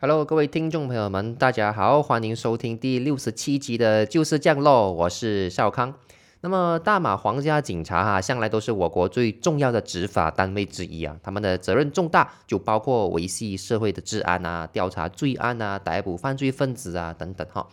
Hello，各位听众朋友们，大家好，欢迎收听第六十七集的《就是降落》，我是少康。那么，大马皇家警察哈，向来都是我国最重要的执法单位之一啊，他们的责任重大，就包括维系社会的治安啊，调查罪案啊，逮捕犯罪分子啊等等哈。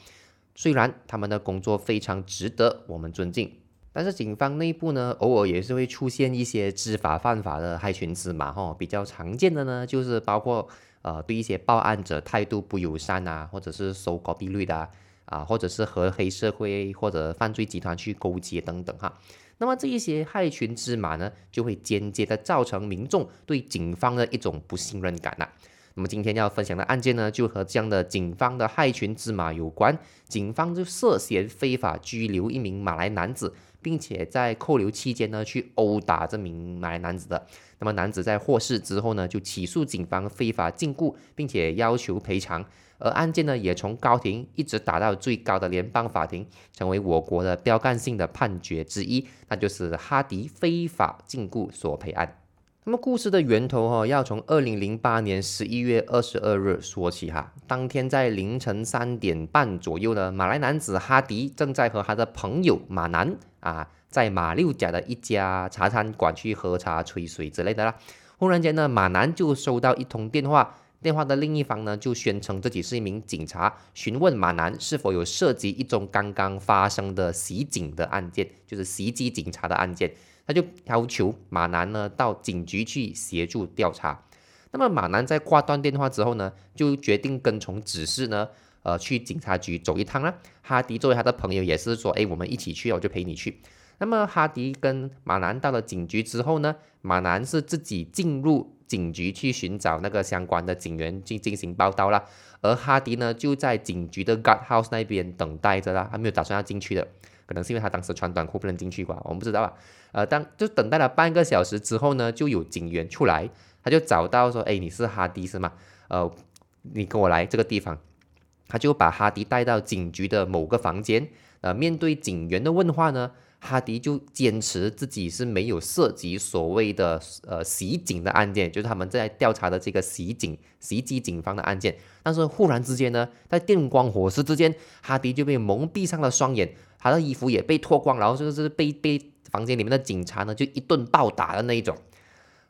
虽然他们的工作非常值得我们尊敬，但是警方内部呢，偶尔也是会出现一些知法犯法的害群之马哈。比较常见的呢，就是包括呃对一些报案者态度不友善啊，或者是收高利率的。啊，或者是和黑社会或者犯罪集团去勾结等等哈，那么这一些害群之马呢，就会间接的造成民众对警方的一种不信任感呐。那么今天要分享的案件呢，就和这样的警方的害群之马有关。警方就涉嫌非法拘留一名马来男子，并且在扣留期间呢，去殴打这名马来男子的。那么男子在获释之后呢，就起诉警方非法禁锢，并且要求赔偿。而案件呢，也从高庭一直打到最高的联邦法庭，成为我国的标杆性的判决之一，那就是哈迪非法禁锢索赔案。那么故事的源头哈，要从二零零八年十一月二十二日说起哈。当天在凌晨三点半左右呢，马来男子哈迪正在和他的朋友马南啊，在马六甲的一家茶餐馆去喝茶、吹水之类的啦。忽然间呢，马南就收到一通电话。电话的另一方呢，就宣称自己是一名警察，询问马南是否有涉及一宗刚刚发生的袭警的案件，就是袭击警察的案件。他就要求马南呢到警局去协助调查。那么马南在挂断电话之后呢，就决定跟从指示呢，呃，去警察局走一趟啦。哈迪作为他的朋友，也是说，哎，我们一起去，我就陪你去。那么哈迪跟马南到了警局之后呢，马南是自己进入。警局去寻找那个相关的警员去进行报道了，而哈迪呢就在警局的 guard house 那边等待着啦，还没有打算要进去的，可能是因为他当时穿短裤不能进去吧，我们不知道啊。呃，当就等待了半个小时之后呢，就有警员出来，他就找到说，哎，你是哈迪是吗？呃，你跟我来这个地方，他就把哈迪带到警局的某个房间，呃，面对警员的问话呢。哈迪就坚持自己是没有涉及所谓的呃袭警的案件，就是他们在调查的这个袭警袭击警方的案件。但是忽然之间呢，在电光火石之间，哈迪就被蒙蔽上了双眼，他的衣服也被脱光，然后就是被被房间里面的警察呢就一顿暴打的那一种，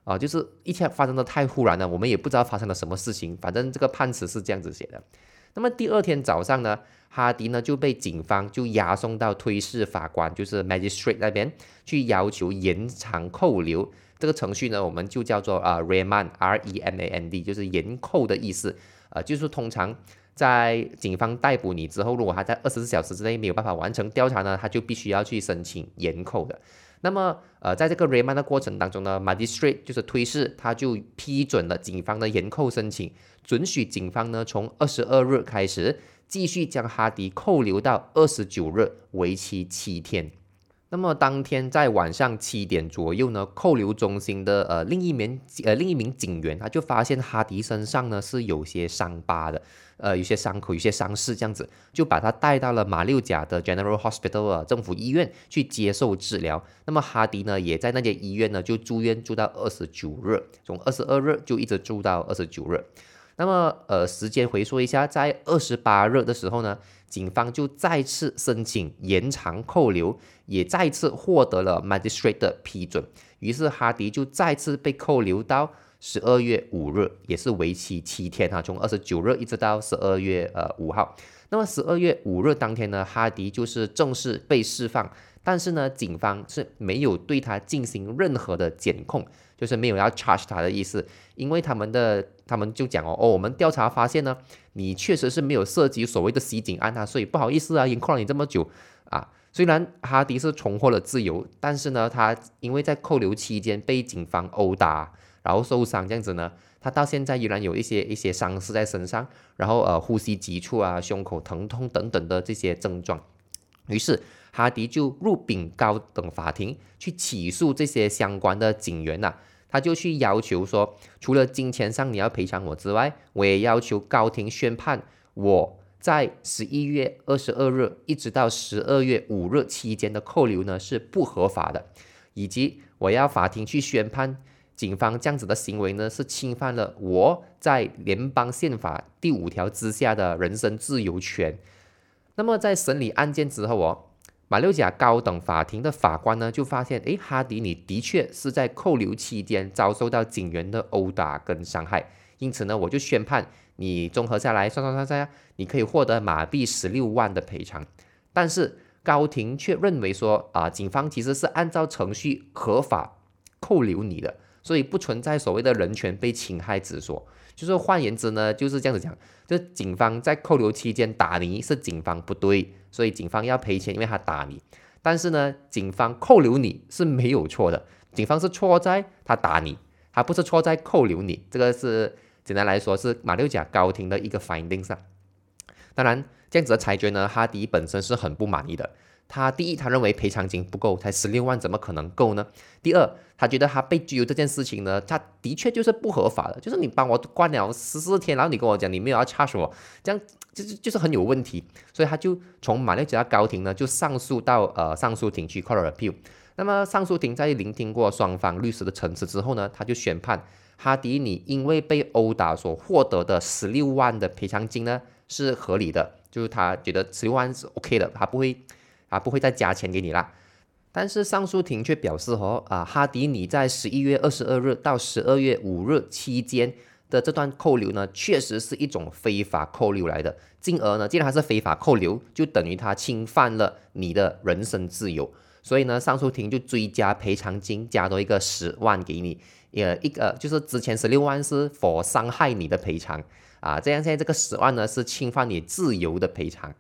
啊，就是一切发生的太忽然了，我们也不知道发生了什么事情，反正这个判词是这样子写的。那么第二天早上呢？哈迪呢就被警方就押送到推事法官，就是 magistrate 那边去要求延长扣留。这个程序呢，我们就叫做啊 remand r e m a n d，就是延扣的意思。呃，就是通常在警方逮捕你之后，如果他在二十四小时之内没有办法完成调查呢，他就必须要去申请延扣的。那么呃，在这个 remand 的过程当中呢，magistrate 就是推事，他就批准了警方的延扣申请，准许警方呢从二十二日开始。继续将哈迪扣留到二十九日，为期七天。那么当天在晚上七点左右呢，扣留中心的呃另一名呃另一名警员，他就发现哈迪身上呢是有些伤疤的，呃有些伤口、有些伤势这样子，就把他带到了马六甲的 General Hospital 啊政府医院去接受治疗。那么哈迪呢也在那间医院呢就住院住到二十九日，从二十二日就一直住到二十九日。那么，呃，时间回溯一下，在二十八日的时候呢，警方就再次申请延长扣留，也再次获得了 magistrate 的批准，于是哈迪就再次被扣留到十二月五日，也是为期七天哈，从二十九日一直到十二月呃五号。那么十二月五日当天呢，哈迪就是正式被释放，但是呢，警方是没有对他进行任何的检控。就是没有要 charge 他的意思，因为他们的他们就讲哦哦，我们调查发现呢，你确实是没有涉及所谓的袭警案啊，所以不好意思啊，已经扣了你这么久啊。虽然哈迪是重获了自由，但是呢，他因为在扣留期间被警方殴打，然后受伤这样子呢，他到现在依然有一些一些伤势在身上，然后呃呼吸急促啊，胸口疼痛等等的这些症状，于是。哈迪就入禀高等法庭去起诉这些相关的警员呐，他就去要求说，除了金钱上你要赔偿我之外，我也要求高庭宣判我在十一月二十二日一直到十二月五日期间的扣留呢是不合法的，以及我要法庭去宣判警方这样子的行为呢，是侵犯了我在联邦宪法第五条之下的人身自由权。那么在审理案件之后哦，马六甲高等法庭的法官呢就发现，诶，哈迪你的确是在扣留期间遭受到警员的殴打跟伤害，因此呢，我就宣判你综合下来算算算算，你可以获得马币十六万的赔偿。但是高庭却认为说，啊，警方其实是按照程序合法扣留你的，所以不存在所谓的人权被侵害之说。就是换言之呢，就是这样子讲，就是警方在扣留期间打你是警方不对，所以警方要赔钱，因为他打你。但是呢，警方扣留你是没有错的，警方是错在他打你，他不是错在扣留你。这个是简单来说是马六甲高庭的一个 finding 上。当然，这样子的裁决呢，哈迪本身是很不满意的。他第一，他认为赔偿金不够，才十六万，怎么可能够呢？第二，他觉得他被拘留这件事情呢，他的确就是不合法的，就是你帮我关了十四天，然后你跟我讲你没有要 charge 我，这样就是就是很有问题，所以他就从马六甲高庭呢就上诉到呃上诉庭去 court appeal。那么上诉庭在聆听过双方律师的陈词之后呢，他就宣判哈迪你因为被殴打所获得的十六万的赔偿金呢是合理的，就是他觉得十六万是 OK 的，他不会。啊，不会再加钱给你啦。但是上诉庭却表示，哦，啊，哈迪你在十一月二十二日到十二月五日期间的这段扣留呢，确实是一种非法扣留来的。进而呢，既然它是非法扣留，就等于他侵犯了你的人身自由。所以呢，上诉庭就追加赔偿金，加多一个十万给你。呃，一个就是之前十六万是否伤害你的赔偿啊，这样现在这个十万呢是侵犯你自由的赔偿。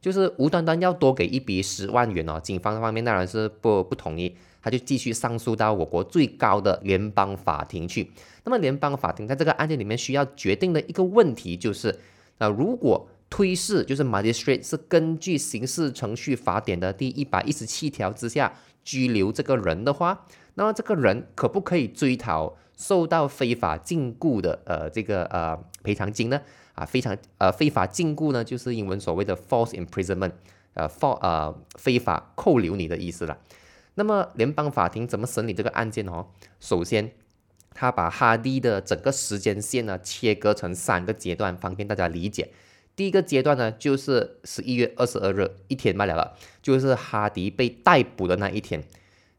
就是无端端要多给一笔十万元哦，警方方面当然是不不同意，他就继续上诉到我国最高的联邦法庭去。那么联邦法庭在这个案件里面需要决定的一个问题就是，那如果推事就是 magistrate 是根据刑事程序法典的第一百一十七条之下拘留这个人的话，那么这个人可不可以追讨受到非法禁锢的呃这个呃赔偿金呢？啊，非常呃，非法禁锢呢，就是英文所谓的 false imprisonment，呃，for 呃，非法扣留你的意思了。那么联邦法庭怎么审理这个案件哦？首先，他把哈迪的整个时间线呢切割成三个阶段，方便大家理解。第一个阶段呢，就是十一月二十二日一天罢了，就是哈迪被逮捕的那一天。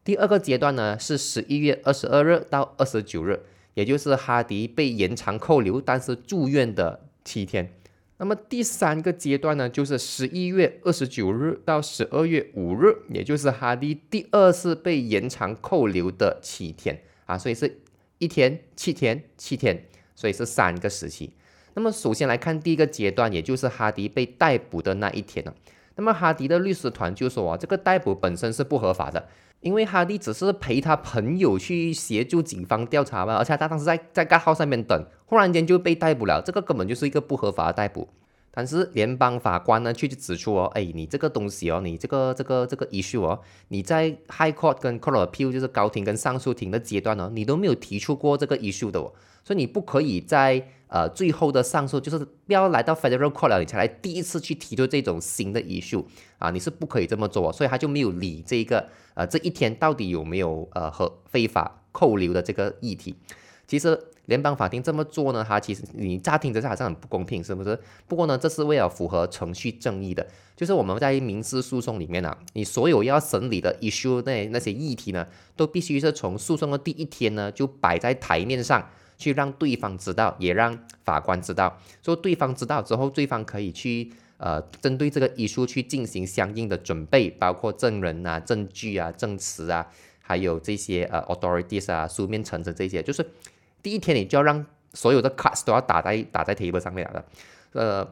第二个阶段呢，是十一月二十二日到二十九日，也就是哈迪被延长扣留，但是住院的。七天，那么第三个阶段呢，就是十一月二十九日到十二月五日，也就是哈迪第二次被延长扣留的七天啊，所以是一天、七天、七天，所以是三个时期。那么首先来看第一个阶段，也就是哈迪被逮捕的那一天呢。那么哈迪的律师团就说啊，这个逮捕本身是不合法的。因为哈利只是陪他朋友去协助警方调查嘛，而且他当时在在盖号上面等，忽然间就被逮捕了，这个根本就是一个不合法的逮捕。但是联邦法官呢，却就指出哦，哎，你这个东西哦，你这个这个这个 issue 哦，你在 High Court 跟 Court Appeal 就是高庭跟上诉庭的阶段呢，你都没有提出过这个 issue 的哦，所以你不可以在呃最后的上诉，就是不要来到 Federal Court 了，你才来第一次去提出这种新的 issue 啊，你是不可以这么做，所以他就没有理这个呃这一天到底有没有呃和非法扣留的这个议题，其实。联邦法庭这么做呢？它其实你乍听之下好像很不公平，是不是？不过呢，这是为了符合程序正义的。就是我们在民事诉讼里面呢，你所有要审理的 issue 那那些议题呢，都必须是从诉讼的第一天呢就摆在台面上去，让对方知道，也让法官知道。说对方知道之后，对方可以去呃针对这个 issue 去进行相应的准备，包括证人啊、证据啊、证词啊，还有这些呃 authorities 啊、书面陈词这些，就是。第一天你就要让所有的 cards 都要打在打在 table 上面了，呃，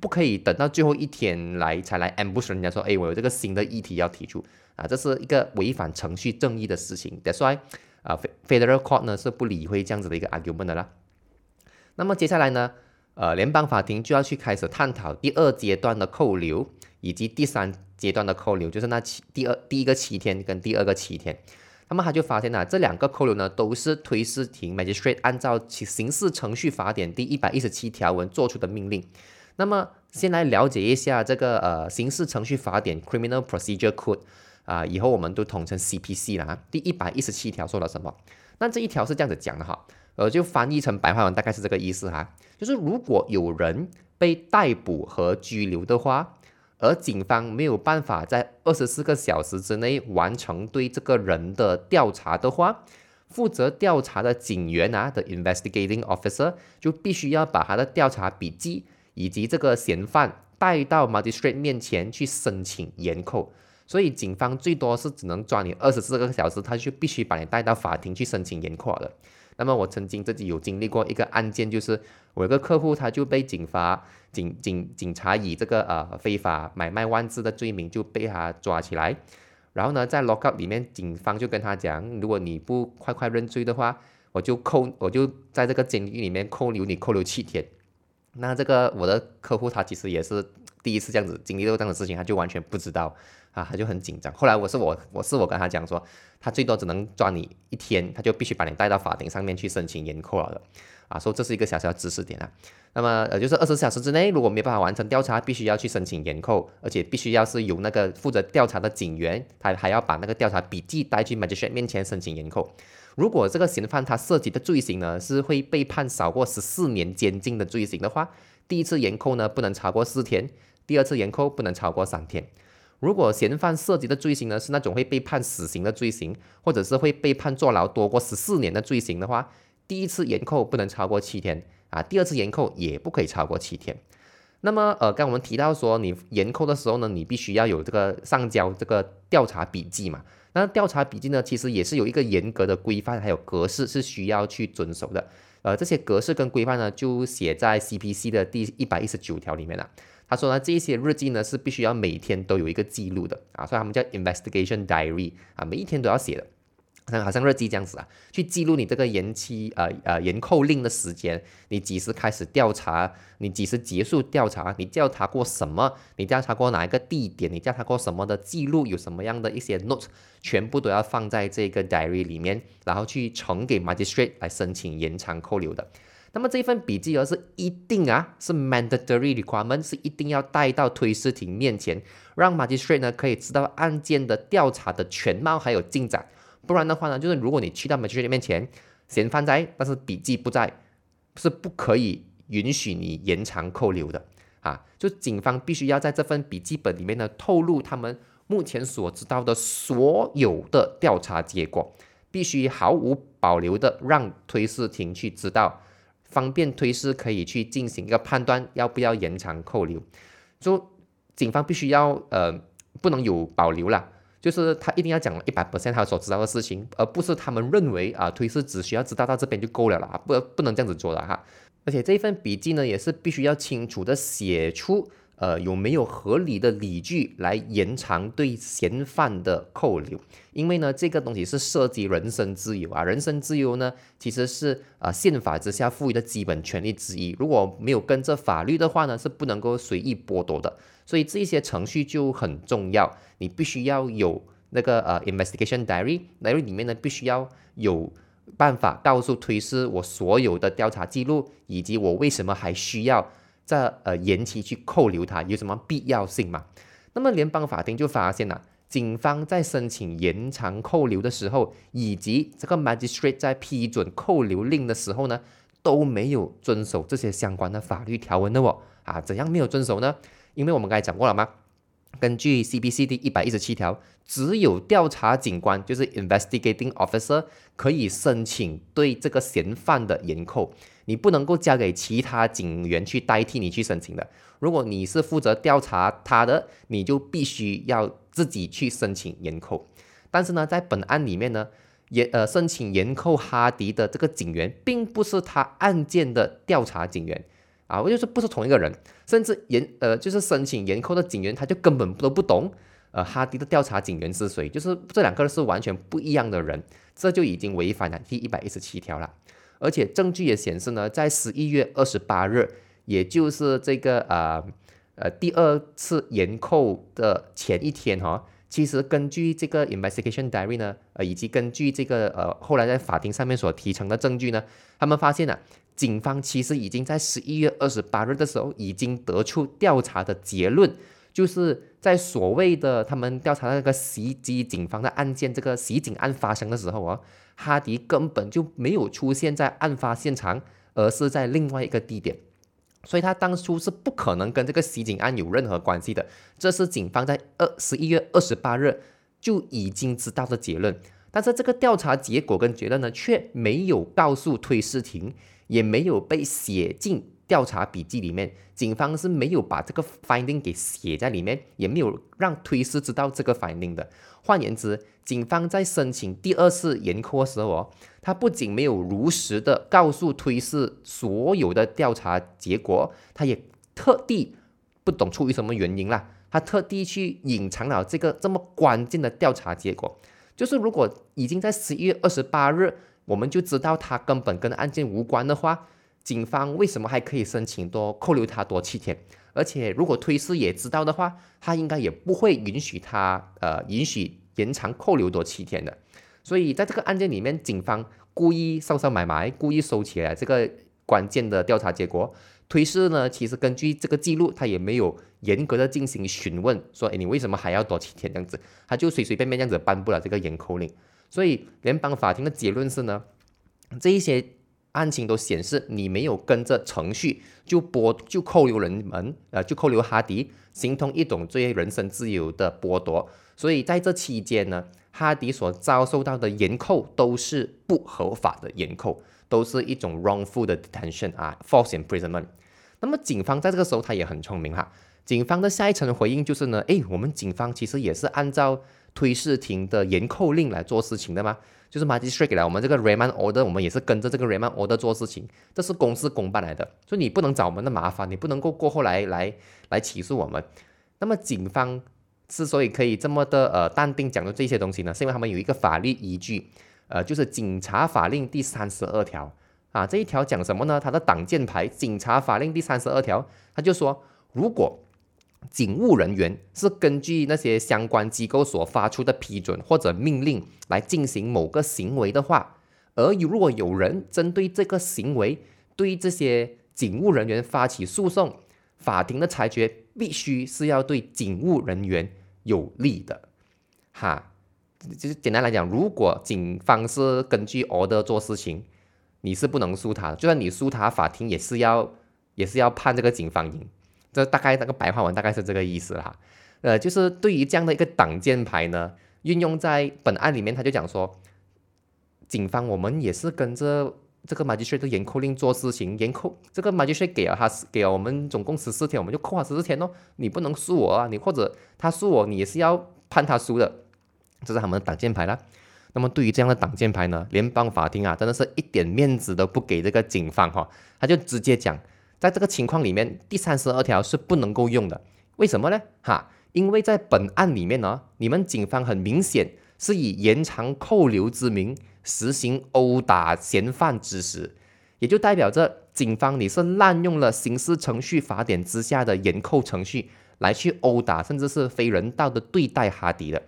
不可以等到最后一天来才来 ambush 人家说，哎，我有这个新的议题要提出啊，这是一个违反程序正义的事情。That's why 啊，Federal Court 呢是不理会这样子的一个 argument 的啦。那么接下来呢，呃，联邦法庭就要去开始探讨第二阶段的扣留以及第三阶段的扣留，就是那七第二第一个七天跟第二个七天。那么他就发现了，这两个扣留呢都是推事庭 magistrate 按照其刑事程序法典第一百一十七条文做出的命令。那么先来了解一下这个呃刑事程序法典 criminal procedure code 啊，以后我们都统称 CPC 啦。第一百一十七条说了什么？那这一条是这样子讲的哈，呃，就翻译成白话文大概是这个意思哈，就是如果有人被逮捕和拘留的话，而警方没有办法在二十四个小时之内完成对这个人的调查的话，负责调查的警员啊的 investigating officer 就必须要把他的调查笔记以及这个嫌犯带到 magistrate 面前去申请延扣。所以警方最多是只能抓你二十四个小时，他就必须把你带到法庭去申请延扣了。那么我曾经自己有经历过一个案件，就是我有个客户他就被警罚警警警察以这个呃非法买卖万字的罪名就被他抓起来，然后呢在 lockup 里面，警方就跟他讲，如果你不快快认罪的话，我就扣我就在这个监狱里面扣留你扣留七天。那这个我的客户他其实也是第一次这样子经历到这样的事情，他就完全不知道。啊，他就很紧张。后来我是我，我是我跟他讲说，他最多只能抓你一天，他就必须把你带到法庭上面去申请延扣了。啊，说这是一个小小知识点啊。那么呃，就是二十四小时之内，如果没办法完成调查，必须要去申请延扣，而且必须要是由那个负责调查的警员，他还要把那个调查笔记带去 magistrate 面前申请延扣。如果这个嫌犯他涉及的罪行呢，是会被判少过十四年监禁的罪行的话，第一次延扣呢不能超过四天，第二次延扣不能超过三天。如果嫌犯涉及的罪行呢是那种会被判死刑的罪行，或者是会被判坐牢多过十四年的罪行的话，第一次延扣不能超过七天啊，第二次延扣也不可以超过七天。那么呃，刚我们提到说你延扣的时候呢，你必须要有这个上交这个调查笔记嘛。那调查笔记呢，其实也是有一个严格的规范还有格式是需要去遵守的。呃，这些格式跟规范呢，就写在 CPC 的第一百一十九条里面了。他说呢，这些日记呢是必须要每天都有一个记录的啊，所以他们叫 investigation diary 啊，每一天都要写的，好像好像日记这样子啊，去记录你这个延期呃呃延扣令的时间，你几时开始调查，你几时结束调查，你调查过什么，你调查过哪一个地点，你调查过什么的记录，有什么样的一些 note，全部都要放在这个 diary 里面，然后去呈给 magistrate 来申请延长扣留的。那么这一份笔记而是一定啊，是 mandatory requirement，是一定要带到推事庭面前，让 magistrate 呢可以知道案件的调查的全貌还有进展。不然的话呢，就是如果你去到 magistrate 面前，嫌犯在，但是笔记不在，是不可以允许你延长扣留的啊。就警方必须要在这份笔记本里面呢，透露他们目前所知道的所有的调查结果，必须毫无保留的让推事庭去知道。方便推事可以去进行一个判断，要不要延长扣留？就警方必须要呃不能有保留了，就是他一定要讲一百 percent 他所知道的事情，而不是他们认为啊推事只需要知道到这边就够了啦，不不能这样子做的哈。而且这一份笔记呢也是必须要清楚的写出。呃，有没有合理的理据来延长对嫌犯的扣留？因为呢，这个东西是涉及人身自由啊，人身自由呢，其实是啊宪法之下赋予的基本权利之一。如果没有跟着法律的话呢，是不能够随意剥夺的。所以这一些程序就很重要，你必须要有那个呃 investigation diary，diary 里面呢必须要有办法告诉推事我所有的调查记录，以及我为什么还需要。在呃延期去扣留他有什么必要性嘛？那么联邦法庭就发现了，警方在申请延长扣留的时候，以及这个 magistrate 在批准扣留令的时候呢，都没有遵守这些相关的法律条文的哦。啊，怎样没有遵守呢？因为我们刚才讲过了吗？根据 CPC 第一百一十七条，只有调查警官，就是 investigating officer，可以申请对这个嫌犯的延扣。你不能够交给其他警员去代替你去申请的。如果你是负责调查他的，你就必须要自己去申请延扣。但是呢，在本案里面呢，延呃申请延扣哈迪的这个警员，并不是他案件的调查警员啊，我就是不是同一个人，甚至严呃就是申请延扣的警员，他就根本都不懂呃哈迪的调查警员是谁，就是这两个人是完全不一样的人，这就已经违反了第一百一十七条了。而且证据也显示呢，在十一月二十八日，也就是这个呃呃第二次延扣的前一天哈，其实根据这个 investigation diary 呢，呃以及根据这个呃后来在法庭上面所提成的证据呢，他们发现了警方其实已经在十一月二十八日的时候已经得出调查的结论，就是在所谓的他们调查那个袭击警方的案件，这个袭警案发生的时候啊，哈迪根本就没有出现在案发现场，而是在另外一个地点，所以他当初是不可能跟这个袭警案有任何关系的。这是警方在二十一月二十八日就已经知道的结论，但是这个调查结果跟结论呢，却没有告诉推事庭，也没有被写进。调查笔记里面，警方是没有把这个 finding 给写在里面，也没有让推事知道这个 finding 的。换言之，警方在申请第二次延扣的时候哦，他不仅没有如实的告诉推事所有的调查结果，他也特地不懂出于什么原因啦，他特地去隐藏了这个这么关键的调查结果。就是如果已经在十一月二十八日，我们就知道他根本跟案件无关的话。警方为什么还可以申请多扣留他多七天？而且如果推事也知道的话，他应该也不会允许他呃允许延长扣留多七天的。所以在这个案件里面，警方故意收收埋埋，故意收起来这个关键的调查结果。推事呢，其实根据这个记录，他也没有严格的进行询问，说你为什么还要多七天这样子？他就随随便便这样子颁布了这个延扣令。所以联邦法庭的结论是呢，这一些。案情都显示你没有跟着程序就剥就扣留人们，呃，就扣留哈迪，形同一种对人身自由的剥夺。所以在这期间呢，哈迪所遭受到的严扣都是不合法的严扣，都是一种 wrongful 的 detention 啊，false imprisonment。那么警方在这个时候他也很聪明哈，警方的下一层回应就是呢，诶，我们警方其实也是按照推事庭的严扣令来做事情的吗？就是 magistrate 给了我们这个 remand order，我们也是跟着这个 remand order 做事情，这是公事公办来的，所以你不能找我们的麻烦，你不能够过后来来来起诉我们。那么警方之所以可以这么的呃淡定讲的这些东西呢，是因为他们有一个法律依据，呃，就是警察法令第三十二条啊，这一条讲什么呢？它的挡箭牌，警察法令第三十二条，他就说如果警务人员是根据那些相关机构所发出的批准或者命令来进行某个行为的话，而如果有人针对这个行为对这些警务人员发起诉讼，法庭的裁决必须是要对警务人员有利的。哈，就是简单来讲，如果警方是根据 order 做事情，你是不能诉他，就算你诉他，法庭也是要也是要判这个警方赢。这大概那个白话文大概是这个意思啦，呃，就是对于这样的一个挡箭牌呢，运用在本案里面，他就讲说，警方我们也是跟着这个马吉税的严扣令做事情，严扣这个马吉税给了他给了我们总共十四天，我们就扣他十四天哦，你不能输我啊，你或者他输我，你也是要判他输的，这是他们的挡箭牌啦。那么对于这样的挡箭牌呢，联邦法庭啊，真的是一点面子都不给这个警方哈，他就直接讲。在这个情况里面，第三十二条是不能够用的。为什么呢？哈，因为在本案里面呢，你们警方很明显是以延长扣留之名实行殴打嫌犯之实，也就代表着警方你是滥用了刑事程序法典之下的严扣程序来去殴打，甚至是非人道的对待哈迪的。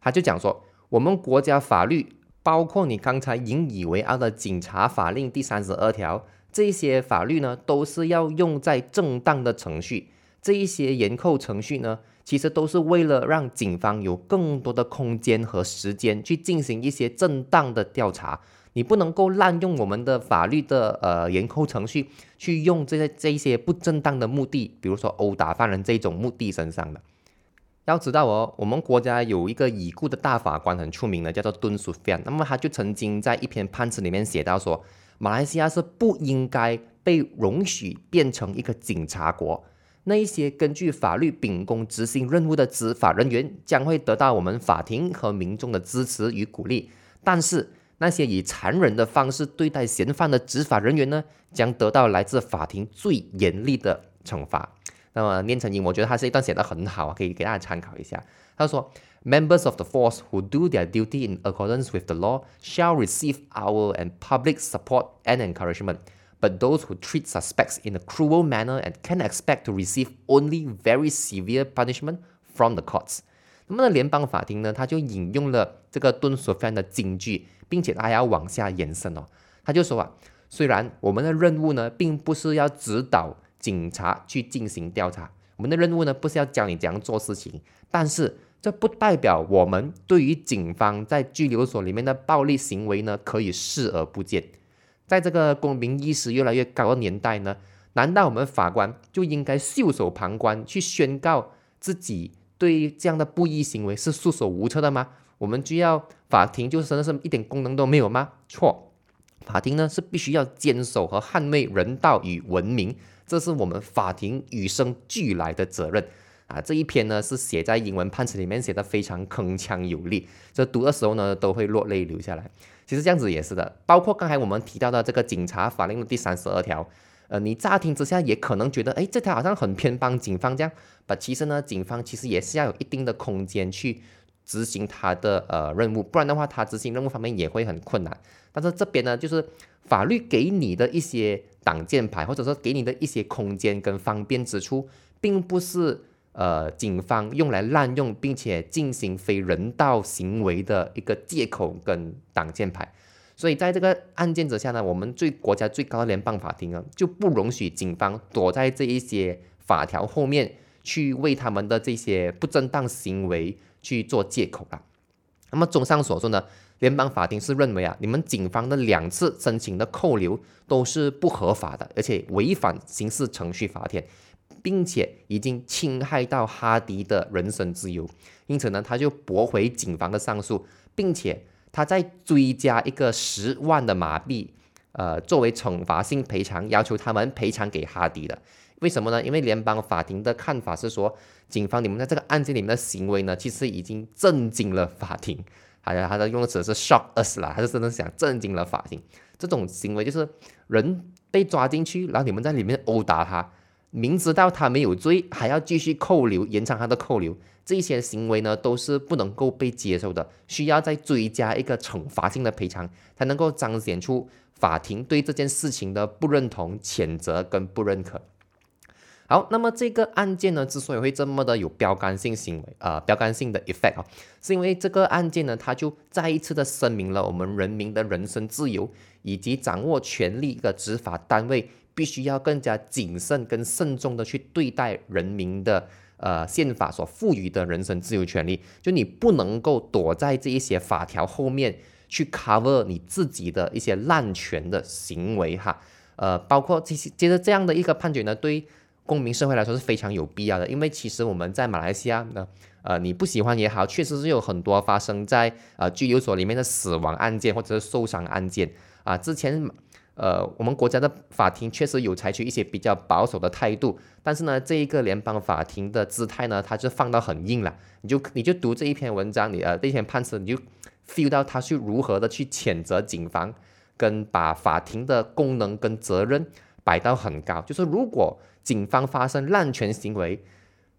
他就讲说，我们国家法律包括你刚才引以为傲的警察法令第三十二条。这些法律呢，都是要用在正当的程序。这一些严扣程序呢，其实都是为了让警方有更多的空间和时间去进行一些正当的调查。你不能够滥用我们的法律的呃严扣程序，去用这些这一些不正当的目的，比如说殴打犯人这种目的身上的。要知道哦，我们国家有一个已故的大法官很出名的，叫做敦苏菲那么他就曾经在一篇判词里面写到说。马来西亚是不应该被容许变成一个警察国。那一些根据法律秉公执行任务的执法人员将会得到我们法庭和民众的支持与鼓励，但是那些以残忍的方式对待嫌犯的执法人员呢，将得到来自法庭最严厉的惩罚。那么念成英，我觉得他是一段写的很好，可以给大家参考一下。他说。Members of the force who do their duty in accordance with the law shall receive our and public support and encouragement, but those who treat suspects in a cruel manner and can expect to receive only very severe punishment from the courts。那么呢，联邦法庭呢，他就引用了这个敦索菲安的金句，并且他还要往下延伸哦。他就说啊，虽然我们的任务呢，并不是要指导警察去进行调查。 我们的任务呢不是要教你怎样做事情，但是 这不代表我们对于警方在拘留所里面的暴力行为呢可以视而不见。在这个公民意识越来越高的年代呢，难道我们法官就应该袖手旁观，去宣告自己对这样的不义行为是束手无策的吗？我们就要法庭就真的是一点功能都没有吗？错，法庭呢是必须要坚守和捍卫人道与文明，这是我们法庭与生俱来的责任啊！这一篇呢是写在英文判词里面，写的非常铿锵有力，这读的时候呢都会落泪流下来。其实这样子也是的，包括刚才我们提到的这个警察法令的第三十二条，呃，你乍听之下也可能觉得，哎，这条好像很偏帮警方这样，把其实呢，警方其实也是要有一定的空间去执行他的呃任务，不然的话，他执行任务方面也会很困难。但是这边呢，就是法律给你的一些挡箭牌，或者说给你的一些空间跟方便之处，并不是。呃，警方用来滥用并且进行非人道行为的一个借口跟挡箭牌，所以在这个案件之下呢，我们最国家最高的联邦法庭啊，就不容许警方躲在这一些法条后面去为他们的这些不正当行为去做借口了。那么综上所述呢，联邦法庭是认为啊，你们警方的两次申请的扣留都是不合法的，而且违反刑事程序法典。并且已经侵害到哈迪的人身自由，因此呢，他就驳回警方的上诉，并且他再追加一个十万的马币，呃，作为惩罚性赔偿，要求他们赔偿给哈迪的。为什么呢？因为联邦法庭的看法是说，警方你们在这个案件里面的行为呢，其实已经震惊了法庭，还有他的用词是 shock us 啦，他是真的想震惊了法庭。这种行为就是人被抓进去，然后你们在里面殴打他。明知道他没有罪，还要继续扣留，延长他的扣留，这些行为呢都是不能够被接受的，需要再追加一个惩罚性的赔偿，才能够彰显出法庭对这件事情的不认同、谴责跟不认可。好，那么这个案件呢，之所以会这么的有标杆性行为，呃，标杆性的 effect 啊，是因为这个案件呢，它就再一次的声明了我们人民的人身自由以及掌握权力的执法单位。必须要更加谨慎跟慎重的去对待人民的呃宪法所赋予的人身自由权利，就你不能够躲在这一些法条后面去 cover 你自己的一些滥权的行为哈，呃，包括这些，接着这样的一个判决呢，对公民社会来说是非常有必要的，因为其实我们在马来西亚呢，呃，你不喜欢也好，确实是有很多发生在呃拘留所里面的死亡案件或者是受伤案件。啊，之前。呃，我们国家的法庭确实有采取一些比较保守的态度，但是呢，这一个联邦法庭的姿态呢，它就放到很硬了。你就你就读这一篇文章，你呃这篇判词，你就 feel 到他是如何的去谴责警方，跟把法庭的功能跟责任摆到很高。就是如果警方发生滥权行为，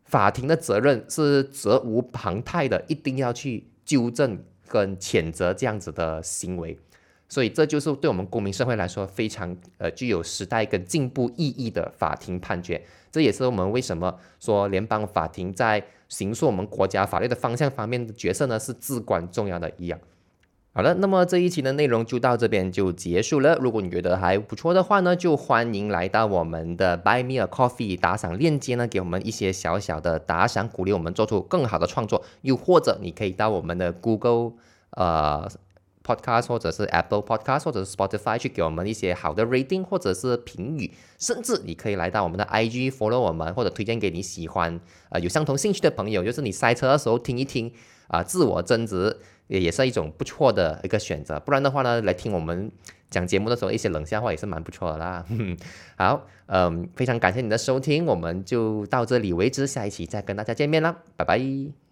法庭的责任是责无旁贷的，一定要去纠正跟谴责这样子的行为。所以这就是对我们公民社会来说非常呃具有时代跟进步意义的法庭判决，这也是我们为什么说联邦法庭在形塑我们国家法律的方向方面的角色呢是至关重要的一样。好了，那么这一期的内容就到这边就结束了。如果你觉得还不错的话呢，就欢迎来到我们的 Buy Me a Coffee 打赏链接呢，给我们一些小小的打赏，鼓励我们做出更好的创作。又或者你可以到我们的 Google 呃。Podcast 或者是 Apple Podcast 或者是 Spotify 去给我们一些好的 rating 或者是评语，甚至你可以来到我们的 IG follow 我们，或者推荐给你喜欢呃有相同兴趣的朋友，就是你塞车的时候听一听啊，自我增值也也是一种不错的一个选择。不然的话呢，来听我们讲节目的时候一些冷笑话也是蛮不错的啦。好，嗯，非常感谢你的收听，我们就到这里为止，下一期再跟大家见面啦，拜拜。